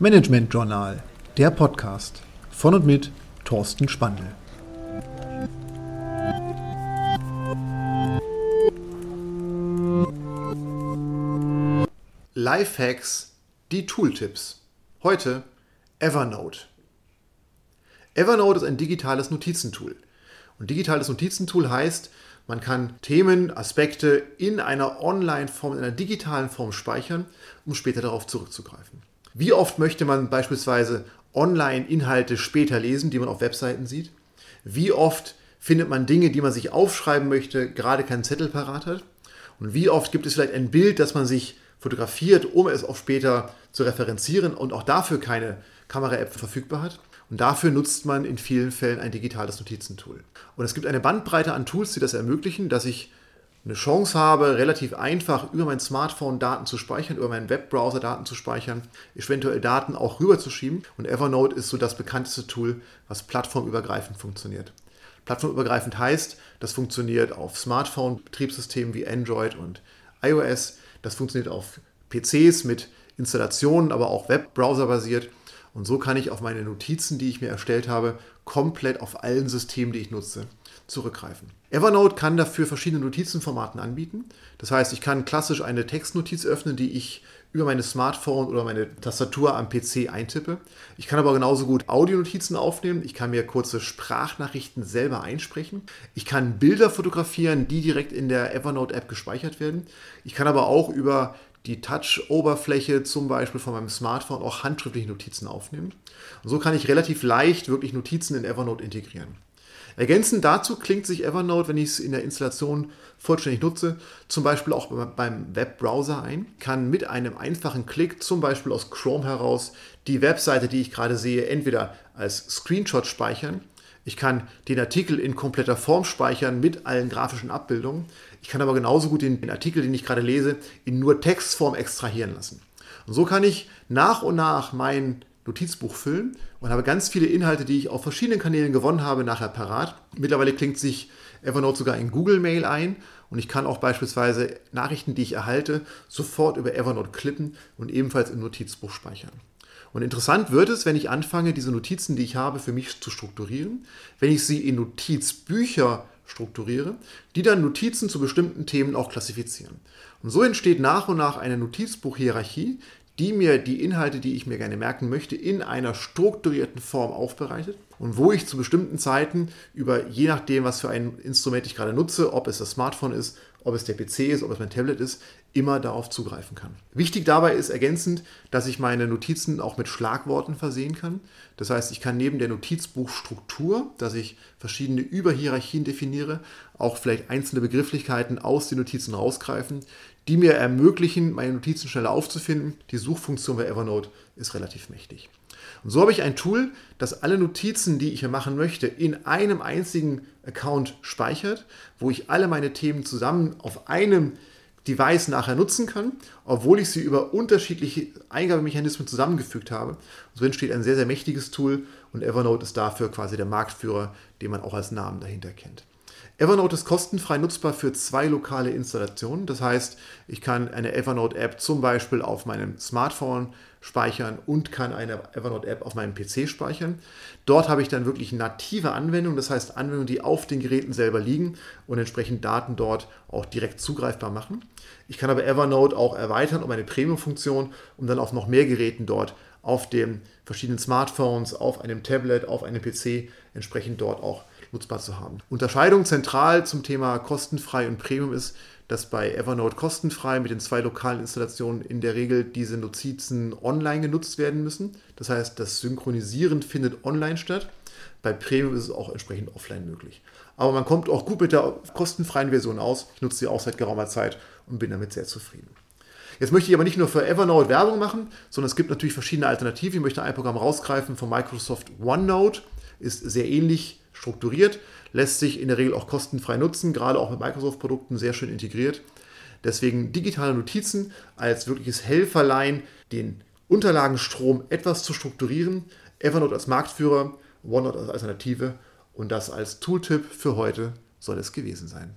Management Journal, der Podcast von und mit Thorsten Spandl. Lifehacks, die Tooltips. Heute Evernote. Evernote ist ein digitales Notizentool. Und digitales Notizentool heißt, man kann Themen, Aspekte in einer Online-Form, in einer digitalen Form speichern, um später darauf zurückzugreifen. Wie oft möchte man beispielsweise Online-Inhalte später lesen, die man auf Webseiten sieht? Wie oft findet man Dinge, die man sich aufschreiben möchte, gerade keinen Zettel parat hat? Und wie oft gibt es vielleicht ein Bild, das man sich fotografiert, um es auch später zu referenzieren und auch dafür keine Kamera-App verfügbar hat? Und dafür nutzt man in vielen Fällen ein digitales Notizentool. Und es gibt eine Bandbreite an Tools, die das ermöglichen, dass ich eine Chance habe, relativ einfach über mein Smartphone Daten zu speichern, über meinen Webbrowser Daten zu speichern, eventuell Daten auch rüberzuschieben. Und Evernote ist so das bekannteste Tool, was plattformübergreifend funktioniert. Plattformübergreifend heißt, das funktioniert auf Smartphone-Betriebssystemen wie Android und iOS. Das funktioniert auf PCs mit Installationen, aber auch Webbrowser basiert. Und so kann ich auf meine Notizen, die ich mir erstellt habe, komplett auf allen Systemen, die ich nutze, zurückgreifen. Evernote kann dafür verschiedene Notizenformaten anbieten. Das heißt, ich kann klassisch eine Textnotiz öffnen, die ich über meine Smartphone oder meine Tastatur am PC eintippe. Ich kann aber genauso gut Audionotizen aufnehmen. Ich kann mir kurze Sprachnachrichten selber einsprechen. Ich kann Bilder fotografieren, die direkt in der Evernote-App gespeichert werden. Ich kann aber auch über die Touch-Oberfläche zum Beispiel von meinem Smartphone auch handschriftliche Notizen aufnehmen. Und so kann ich relativ leicht wirklich Notizen in Evernote integrieren. Ergänzend dazu klingt sich Evernote, wenn ich es in der Installation vollständig nutze, zum Beispiel auch beim Webbrowser ein, kann mit einem einfachen Klick, zum Beispiel aus Chrome heraus, die Webseite, die ich gerade sehe, entweder als Screenshot speichern ich kann den Artikel in kompletter Form speichern mit allen grafischen Abbildungen. Ich kann aber genauso gut den, Artikel, den ich gerade lese, in nur Textform extrahieren lassen. Und so kann ich nach und nach mein Notizbuch füllen und habe ganz viele Inhalte, die ich auf verschiedenen Kanälen gewonnen habe, nachher parat. Mittlerweile klingt sich Evernote sogar in Google Mail ein und ich kann auch beispielsweise Nachrichten, die ich erhalte, sofort über Evernote klippen und ebenfalls im Notizbuch speichern. Und interessant wird es, wenn ich anfange, diese Notizen, die ich habe, für mich zu strukturieren, wenn ich sie in Notizbücher strukturiere, die dann Notizen zu bestimmten Themen auch klassifizieren. Und so entsteht nach und nach eine Notizbuchhierarchie, die mir die Inhalte, die ich mir gerne merken möchte, in einer strukturierten Form aufbereitet und wo ich zu bestimmten Zeiten über, je nachdem, was für ein Instrument ich gerade nutze, ob es das Smartphone ist, ob es der PC ist, ob es mein Tablet ist, immer darauf zugreifen kann. Wichtig dabei ist ergänzend, dass ich meine Notizen auch mit Schlagworten versehen kann. Das heißt, ich kann neben der Notizbuchstruktur, dass ich verschiedene Überhierarchien definiere, auch vielleicht einzelne Begrifflichkeiten aus den Notizen rausgreifen, die mir ermöglichen, meine Notizen schneller aufzufinden. Die Suchfunktion bei Evernote ist relativ mächtig. Und so habe ich ein Tool, das alle Notizen, die ich hier machen möchte, in einem einzigen Account speichert, wo ich alle meine Themen zusammen auf einem Device nachher nutzen kann, obwohl ich sie über unterschiedliche Eingabemechanismen zusammengefügt habe. Und so entsteht ein sehr, sehr mächtiges Tool und Evernote ist dafür quasi der Marktführer, den man auch als Namen dahinter kennt. Evernote ist kostenfrei nutzbar für zwei lokale Installationen. Das heißt, ich kann eine Evernote-App zum Beispiel auf meinem Smartphone speichern und kann eine Evernote-App auf meinem PC speichern. Dort habe ich dann wirklich native Anwendungen, das heißt Anwendungen, die auf den Geräten selber liegen und entsprechend Daten dort auch direkt zugreifbar machen. Ich kann aber Evernote auch erweitern um eine Premium-Funktion, um dann auf noch mehr Geräten dort auf den verschiedenen Smartphones, auf einem Tablet, auf einem PC entsprechend dort auch nutzbar zu haben. Unterscheidung zentral zum Thema kostenfrei und Premium ist, dass bei Evernote kostenfrei mit den zwei lokalen Installationen in der Regel diese Notizen online genutzt werden müssen. Das heißt, das Synchronisieren findet online statt. Bei Premium ist es auch entsprechend offline möglich. Aber man kommt auch gut mit der kostenfreien Version aus. Ich nutze sie auch seit geraumer Zeit und bin damit sehr zufrieden. Jetzt möchte ich aber nicht nur für Evernote Werbung machen, sondern es gibt natürlich verschiedene Alternativen. Ich möchte ein Programm rausgreifen von Microsoft OneNote. Ist sehr ähnlich strukturiert, lässt sich in der Regel auch kostenfrei nutzen, gerade auch mit Microsoft-Produkten sehr schön integriert. Deswegen digitale Notizen als wirkliches Helferlein, den Unterlagenstrom etwas zu strukturieren. Evernote als Marktführer, OneNote als Alternative und das als Tooltip für heute soll es gewesen sein.